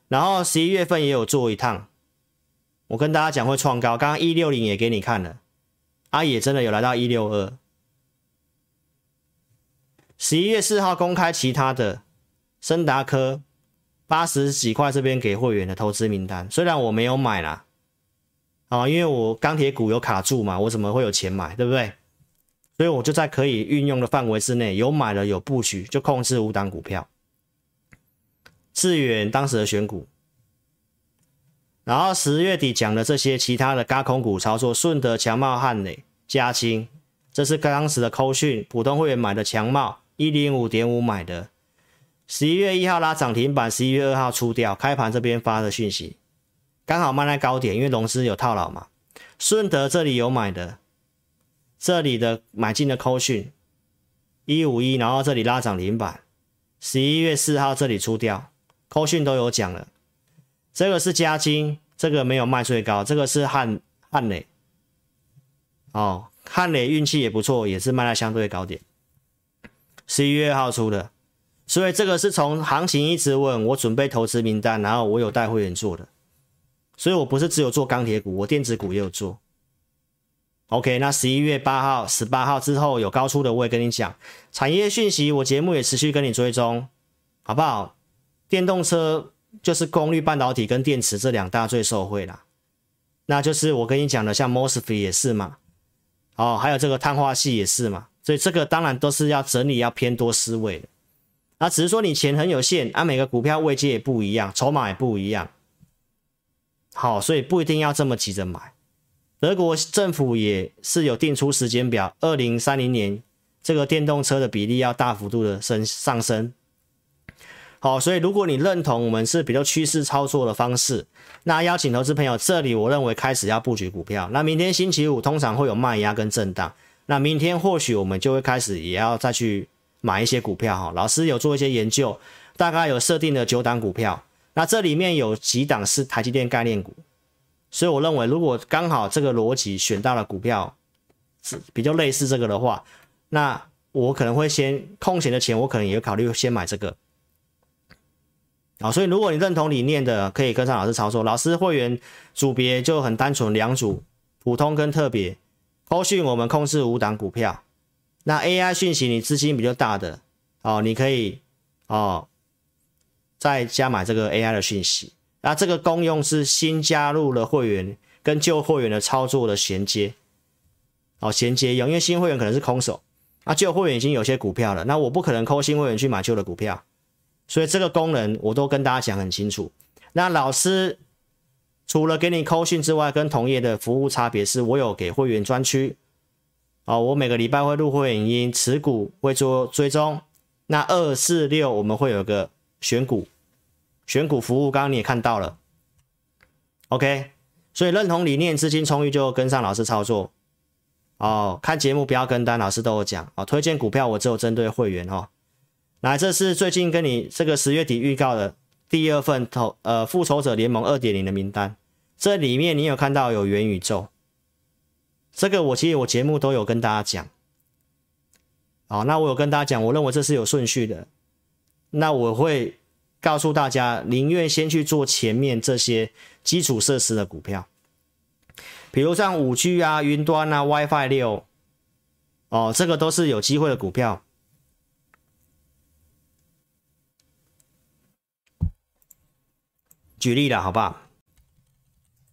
然后十一月份也有做一趟，我跟大家讲会创高，刚刚一六零也给你看了，啊也真的有来到一六二。十一月四号公开其他的，森达科八十几块这边给会员的投资名单，虽然我没有买啦，啊，因为我钢铁股有卡住嘛，我怎么会有钱买，对不对？所以我就在可以运用的范围之内，有买了有布局，就控制五档股票。致远当时的选股，然后十月底讲的这些其他的轧空股操作，顺德、强茂、汉磊、嘉兴，这是当时的扣讯，普通会员买的强茂一零五点五买的，十一月一号拉涨停板，十一月二号出掉，开盘这边发的讯息，刚好卖在高点，因为融资有套牢嘛。顺德这里有买的，这里的买进的扣讯一五一，然后这里拉涨停板，十一月四号这里出掉。扣讯都有讲了，这个是嘉金，这个没有卖最高，这个是汉汉磊，哦，汉磊运气也不错，也是卖在相对高点，十一月二号出的，所以这个是从行情一直问我准备投资名单，然后我有带会员做的，所以我不是只有做钢铁股，我电子股也有做。OK，那十一月八号、十八号之后有高出的，我也跟你讲。产业讯息，我节目也持续跟你追踪，好不好？电动车就是功率半导体跟电池这两大最受惠啦，那就是我跟你讲的，像 MOSFET 也是嘛，哦，还有这个碳化系也是嘛，所以这个当然都是要整理要偏多思维的，那只是说你钱很有限，啊，每个股票位阶也不一样，筹码也不一样，好，所以不一定要这么急着买。德国政府也是有定出时间表，二零三零年这个电动车的比例要大幅度的升上升。好，所以如果你认同我们是比较趋势操作的方式，那邀请投资朋友，这里我认为开始要布局股票。那明天星期五通常会有卖压跟震荡，那明天或许我们就会开始也要再去买一些股票哈。老师有做一些研究，大概有设定的九档股票，那这里面有几档是台积电概念股，所以我认为如果刚好这个逻辑选到了股票是比较类似这个的话，那我可能会先空闲的钱，我可能也考虑先买这个。好，所以如果你认同理念的，可以跟上老师操作。老师会员组别就很单纯，两组，普通跟特别。后续我们控制五档股票。那 AI 讯息，你资金比较大的，哦，你可以哦再加买这个 AI 的讯息。那这个功用是新加入了会员跟旧会员的操作的衔接，哦衔接用，因为新会员可能是空手，啊旧会员已经有些股票了，那我不可能扣新会员去买旧的股票。所以这个功能我都跟大家讲很清楚。那老师除了给你扣讯之外，跟同业的服务差别是，我有给会员专区哦，我每个礼拜会录会员音，持股会做追踪。那二四六我们会有个选股选股服务，刚刚你也看到了。OK，所以认同理念、资金充裕就跟上老师操作哦。看节目不要跟单，老师都有讲哦。推荐股票我只有针对会员哦。来，这是最近跟你这个十月底预告的第二份投呃复仇者联盟二点零的名单，这里面你有看到有元宇宙，这个我其实我节目都有跟大家讲，好，那我有跟大家讲，我认为这是有顺序的，那我会告诉大家，宁愿先去做前面这些基础设施的股票，比如像五 G 啊、云端啊、WiFi 六，哦，这个都是有机会的股票。举例了，好不好？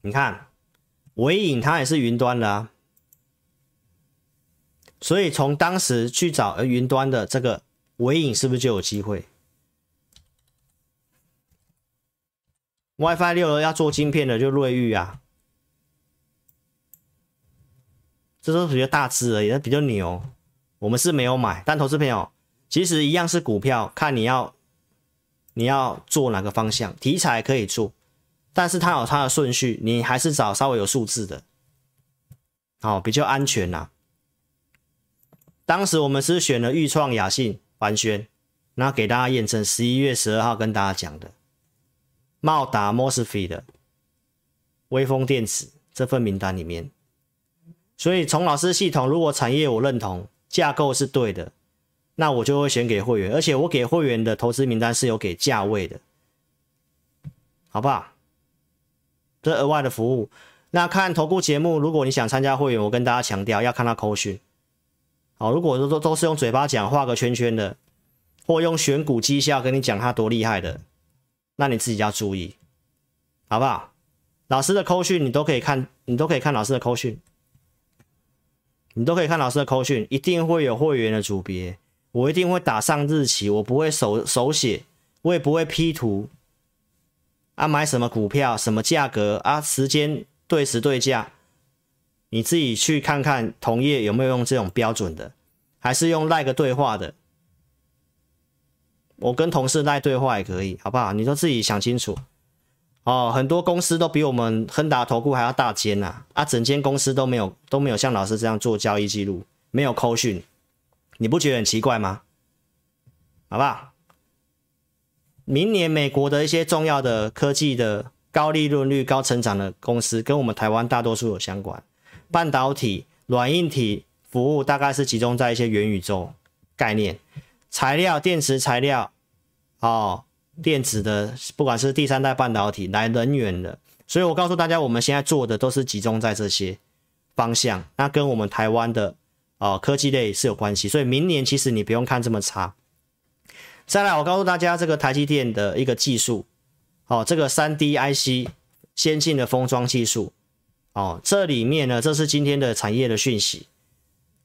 你看，纬颖它也是云端的啊，所以从当时去找呃云端的这个纬颖是不是就有机会？WiFi 六要做晶片的就瑞昱啊，这都是比较大只而已，比较牛。我们是没有买，但投资朋友其实一样是股票，看你要。你要做哪个方向？题材可以做，但是它有它的顺序，你还是找稍微有数字的，好，比较安全呐、当时我们是选了钰创、雅信、帆宣，那给大家验证，十一月十二号跟大家讲的，茂达、MOSFET 的，威风电子这份名单里面，所以从老师系统，如果产业我认同，架构是对的。那我就会选给会员，而且我给会员的投资名单是有给价位的，好不好？这额外的服务。那看投顾节目，如果你想参加会员，我跟大家强调要看他扣讯。好，如果都都都是用嘴巴讲，画个圈圈的，或用选股绩效跟你讲他多厉害的，那你自己要注意，好不好？老师的扣讯你都可以看，你都可以看老师的扣讯，你都可以看老师的扣讯，一定会有会员的组别。我一定会打上日期，我不会手手写，我也不会 P 图。啊，买什么股票，什么价格啊，时间对时对价，你自己去看看同业有没有用这种标准的，还是用赖个对话的。我跟同事赖对话也可以，好不好？你都自己想清楚。哦，很多公司都比我们亨达投顾还要大间呐，啊，整间公司都没有都没有像老师这样做交易记录，没有扣讯。你不觉得很奇怪吗？好不好？明年美国的一些重要的科技的高利润率、高成长的公司，跟我们台湾大多数有相关。半导体、软硬体服务大概是集中在一些元宇宙概念、材料、电池材料，哦，电子的，不管是第三代半导体来能源的。所以我告诉大家，我们现在做的都是集中在这些方向。那跟我们台湾的。哦，科技类是有关系，所以明年其实你不用看这么差。再来，我告诉大家这个台积电的一个技术，哦，这个 3D IC 先进的封装技术，哦，这里面呢，这是今天的产业的讯息，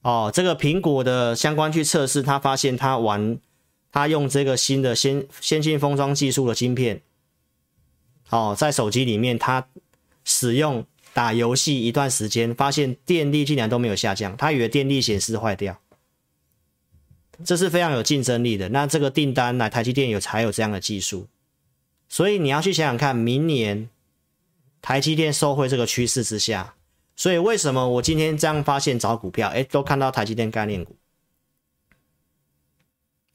哦，这个苹果的相关去测试，他发现他玩，他用这个新的先先进封装技术的晶片，哦，在手机里面他使用。打游戏一段时间，发现电力竟然都没有下降，他以为电力显示坏掉，这是非常有竞争力的。那这个订单来台积电有才有这样的技术，所以你要去想想看，明年台积电受惠这个趋势之下，所以为什么我今天这样发现找股票，哎，都看到台积电概念股。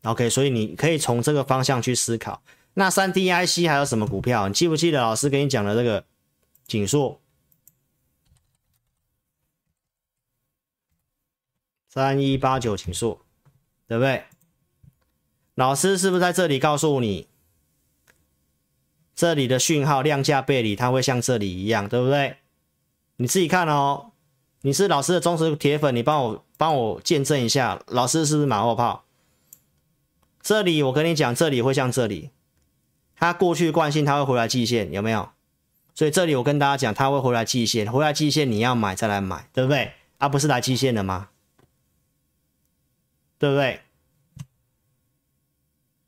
OK，所以你可以从这个方向去思考。那三 D IC 还有什么股票？你记不记得老师给你讲的这个景硕？三一八九景硕，对不对？老师是不是在这里告诉你，这里的讯号量价背离，它会像这里一样，对不对？你自己看哦。你是老师的忠实铁粉，你帮我帮我见证一下，老师是不是马后炮？这里我跟你讲，这里会像这里，它过去惯性它会回来季线，有没有？所以这里我跟大家讲，它会回来季线，回来季线你要买再来买，对不对？啊，不是来季线的吗？对不对？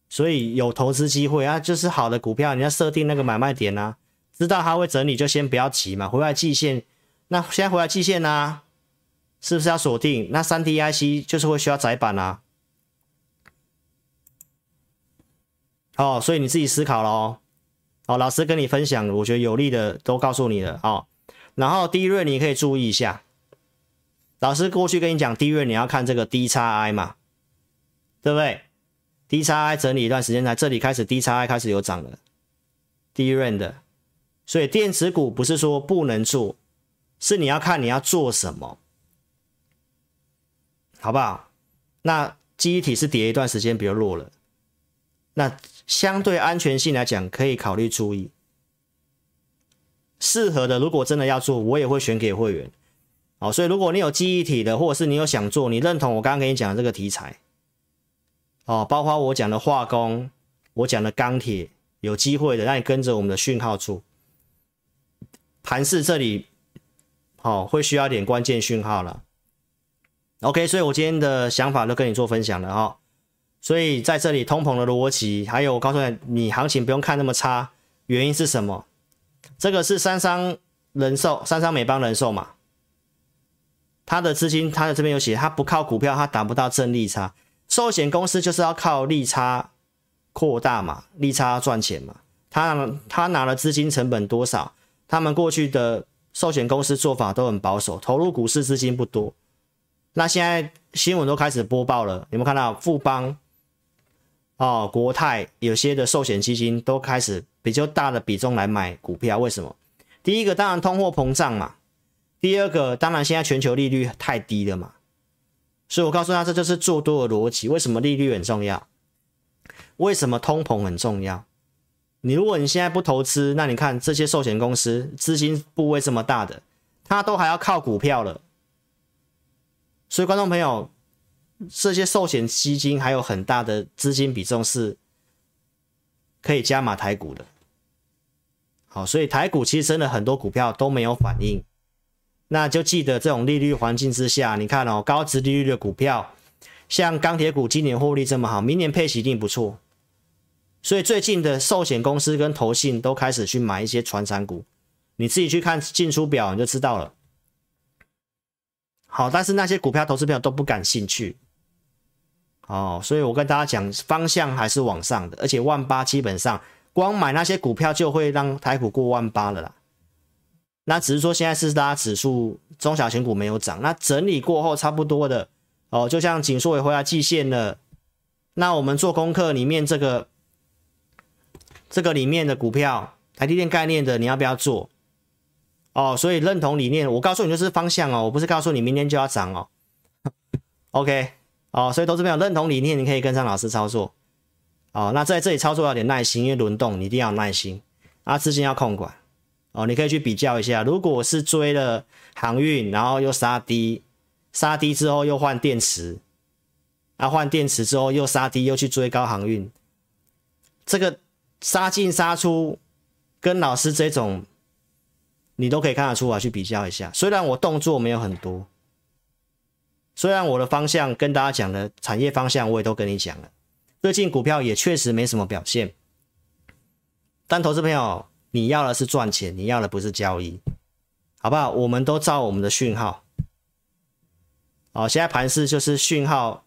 所以有投资机会啊，就是好的股票，你要设定那个买卖点啊，知道它会整理就先不要急嘛。回来季线，那现在回来季线呢、是不是要锁定？那三 D IC 就是会需要窄板啊。哦，所以你自己思考喽。哦，老师跟你分享，我觉得有利的都告诉你了哦。然后第一轮你可以注意一下，老师过去跟你讲，第一轮你要看这个 DXI 嘛。对不对？DXI 整理一段时间，在这里开始 DXI 开始有涨了，DRAM 的，所以电子股不是说不能做，是你要看你要做什么，好不好？那记忆体是跌一段时间比较弱了，那相对安全性来讲可以考虑注意，适合的如果真的要做，我也会选给会员，好，所以如果你有记忆体的，或者是你有想做，你认同我刚刚跟你讲的这个题材。哦，包括我讲的化工，我讲的钢铁，有机会的，让你跟着我们的讯号做。盘市这里，哦，会需要点关键讯号了。OK，所以我今天的想法都跟你做分享了哈、哦。所以在这里，通膨的逻辑，还有我告诉你，你行情不用看那么差，原因是什么？这个是三商人寿，三商美邦人寿嘛，他的资金，他的这边有写，他不靠股票，他达不到正利差。寿险公司就是要靠利差扩大嘛，利差赚钱嘛。他他拿了资金成本多少？他们过去的寿险公司做法都很保守，投入股市资金不多。那现在新闻都开始播报了，有没有看到富邦哦、国泰有些的寿险基金都开始比较大的比重来买股票？为什么？第一个当然通货膨胀嘛，第二个当然现在全球利率太低了嘛。所以我告诉他，这就是做多的逻辑。为什么利率很重要？为什么通膨很重要？你如果你现在不投资，那你看这些寿险公司资金部位这么大的，它都还要靠股票了。所以观众朋友，这些寿险基金还有很大的资金比重是可以加码台股的。好，所以台股其实真的很多股票都没有反应。那就记得这种利率环境之下，你看哦，高值利率的股票，像钢铁股今年获利这么好，明年配息一定不错。所以最近的寿险公司跟投信都开始去买一些传产股，你自己去看进出表你就知道了。好，但是那些股票投资票都不感兴趣。哦，所以我跟大家讲，方向还是往上的，而且万八基本上光买那些股票就会让台股过万八了啦。那只是说现在是大指数中小型股没有涨，那整理过后差不多的哦，就像景硕也回来季线了。那我们做功课里面这个。这个里面的股票，台积电概念的，你要不要做？哦，所以认同理念，我告诉你就是方向哦，我不是告诉你明天就要涨哦。OK，哦，所以投资朋友认同理念，你可以跟上老师操作。哦，那在这里操作要点耐心，因为轮动你一定要有耐心啊，资金要控管。哦，你可以去比较一下，如果是追了航运，然后又杀低，杀低之后又换电池，啊，换电池之后又杀低，又去追高航运，这个。杀进杀出，跟老师这种，你都可以看得出来，去比较一下。虽然我动作没有很多，虽然我的方向跟大家讲的产业方向我也都跟你讲了，最近股票也确实没什么表现。但投资朋友，你要的是赚钱，你要的不是交易，好不好？我们都照我们的讯号。好，现在盘势就是讯号，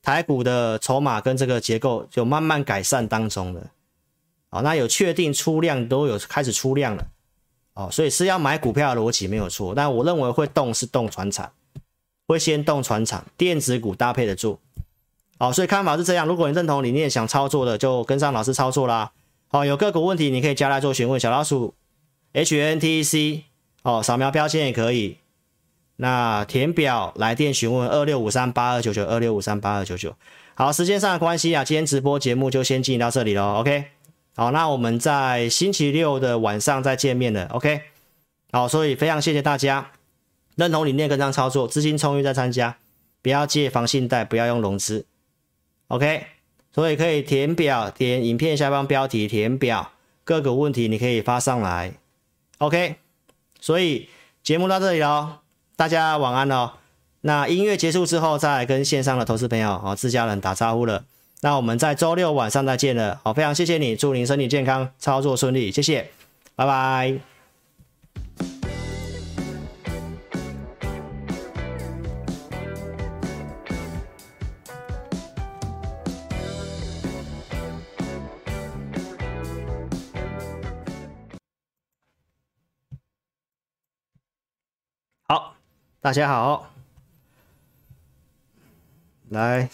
台股的筹码跟这个结构就慢慢改善当中了。好，那有确定出量都有开始出量了，哦，所以是要买股票的逻辑没有错，但我认为会动是动船厂，会先动船厂，电子股搭配的做，好，所以看法是这样。如果你认同理念想操作的，就跟上老师操作啦。好，有个股问题你可以加来做询问，小老鼠 HNTC，哦，扫描标签也可以。那填表来电询问二六五三八二九九二六五三八二九九。好，时间上的关系啊，今天直播节目就先进行到这里喽，OK。好，那我们在星期六的晚上再见面了，OK。好，所以非常谢谢大家认同理念跟上操作，资金充裕再参加，不要借房信贷，不要用融资，OK。所以可以填表，点影片下方标题填表，各个问题你可以发上来，OK。所以节目到这里喽，大家晚安喽。那音乐结束之后，再来跟线上的投资朋友和，自家人打招呼了。那我们在周六晚上再见了，好，非常谢谢你，祝您身体健康，操作顺利，谢谢，拜拜。大家好，来。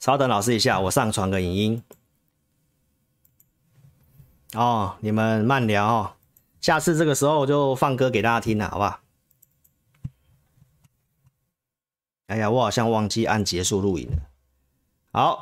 稍等，老师一下，我上传个影音。哦，你们慢聊哦，下次这个时候就放歌给大家听了，好不好？哎呀，我好像忘记按结束录影了。好。